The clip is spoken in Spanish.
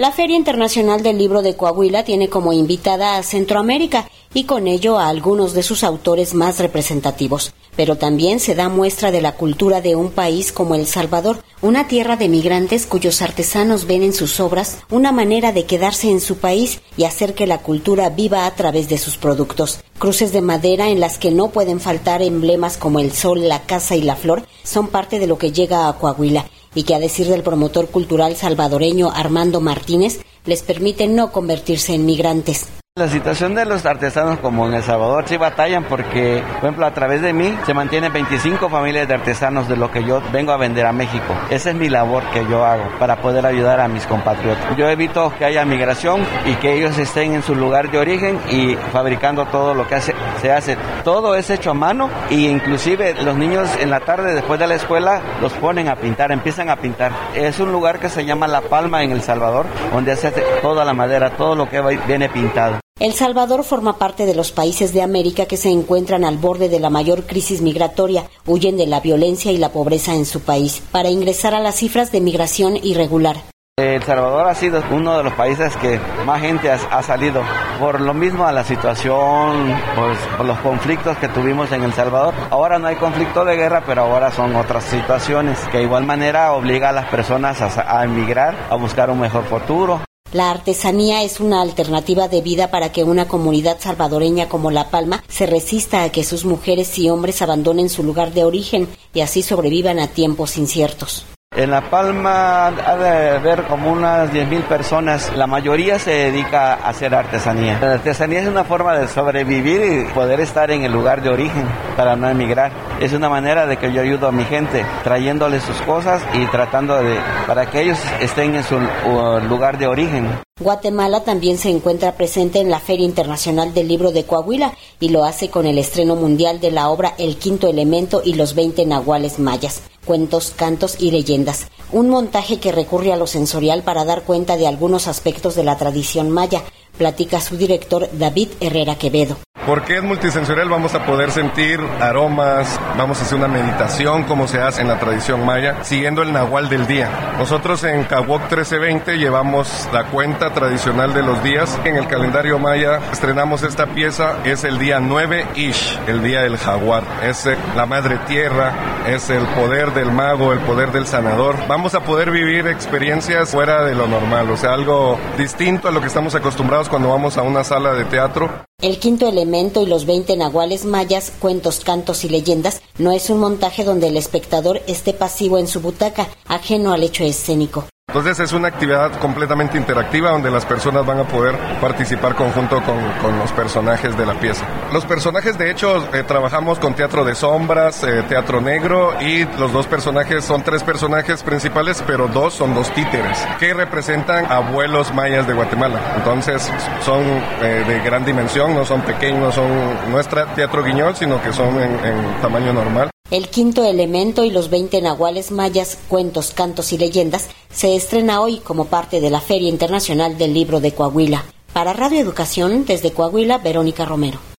La Feria Internacional del Libro de Coahuila tiene como invitada a Centroamérica y con ello a algunos de sus autores más representativos. Pero también se da muestra de la cultura de un país como El Salvador, una tierra de migrantes cuyos artesanos ven en sus obras una manera de quedarse en su país y hacer que la cultura viva a través de sus productos. Cruces de madera en las que no pueden faltar emblemas como el sol, la casa y la flor son parte de lo que llega a Coahuila y que a decir del promotor cultural salvadoreño Armando Martínez les permite no convertirse en migrantes. La situación de los artesanos como en El Salvador sí batallan porque, por ejemplo, a través de mí se mantienen 25 familias de artesanos de lo que yo vengo a vender a México. Esa es mi labor que yo hago para poder ayudar a mis compatriotas. Yo evito que haya migración y que ellos estén en su lugar de origen y fabricando todo lo que se hace. Todo es hecho a mano e inclusive los niños en la tarde después de la escuela los ponen a pintar, empiezan a pintar. Es un lugar que se llama La Palma en El Salvador, donde se hace toda la madera, todo lo que viene pintado. El Salvador forma parte de los países de América que se encuentran al borde de la mayor crisis migratoria, huyen de la violencia y la pobreza en su país, para ingresar a las cifras de migración irregular. El Salvador ha sido uno de los países que más gente ha, salido. Por lo mismo a la situación, pues, por los conflictos que tuvimos en El Salvador. Ahora no hay conflicto de guerra, pero ahora son otras situaciones que de igual manera obliga a las personas a emigrar, a buscar un mejor futuro. La artesanía es una alternativa de vida para que una comunidad salvadoreña como La Palma se resista a que sus mujeres y hombres abandonen su lugar de origen y así sobrevivan a tiempos inciertos. En La Palma ha de haber como unas 10.000 personas. La mayoría se dedica a hacer artesanía. La artesanía es una forma de sobrevivir y poder estar en el lugar de origen para no emigrar. Es una manera de que yo ayudo a mi gente trayéndoles sus cosas y tratando de para que ellos estén en su lugar de origen. Guatemala también se encuentra presente en la Feria Internacional del Libro de Coahuila y lo hace con el estreno mundial de la obra El Quinto Elemento y los 20 Nahuales Mayas, cuentos, cantos y leyendas. Un montaje que recurre a lo sensorial para dar cuenta de algunos aspectos de la tradición maya, platica su director David Herrera Quevedo. Porque es multisensorial, vamos a poder sentir aromas, vamos a hacer una meditación como se hace en la tradición maya, siguiendo el nahual del día. Nosotros en Kawok 1320 llevamos la cuenta tradicional de los días. En el calendario maya estrenamos esta pieza, es el día 9 Ish, el día del jaguar. Es eh, la madre tierra, es el poder del mago, el poder del sanador. Vamos a poder vivir experiencias fuera de lo normal, o sea, algo distinto a lo que estamos acostumbrados cuando vamos a una sala de teatro. El quinto elemento y los 20 nahuales mayas, cuentos, cantos y leyendas, no es un montaje donde el espectador esté pasivo en su butaca, ajeno al hecho escénico. Entonces es una actividad completamente interactiva donde las personas van a poder participar conjunto con, los personajes de la pieza. Los personajes de hecho eh, trabajamos con teatro de sombras, eh, teatro negro y los dos personajes son tres personajes principales pero dos son dos títeres que representan abuelos mayas de Guatemala. Entonces son eh, de gran dimensión, no son pequeños, no son nuestra teatro guiñol sino que son en tamaño normal. El quinto elemento y los 20 nahuales mayas, cuentos, cantos y leyendas se estrena hoy como parte de la Feria Internacional del Libro de Coahuila. Para Radio Educación, desde Coahuila, Verónica Romero.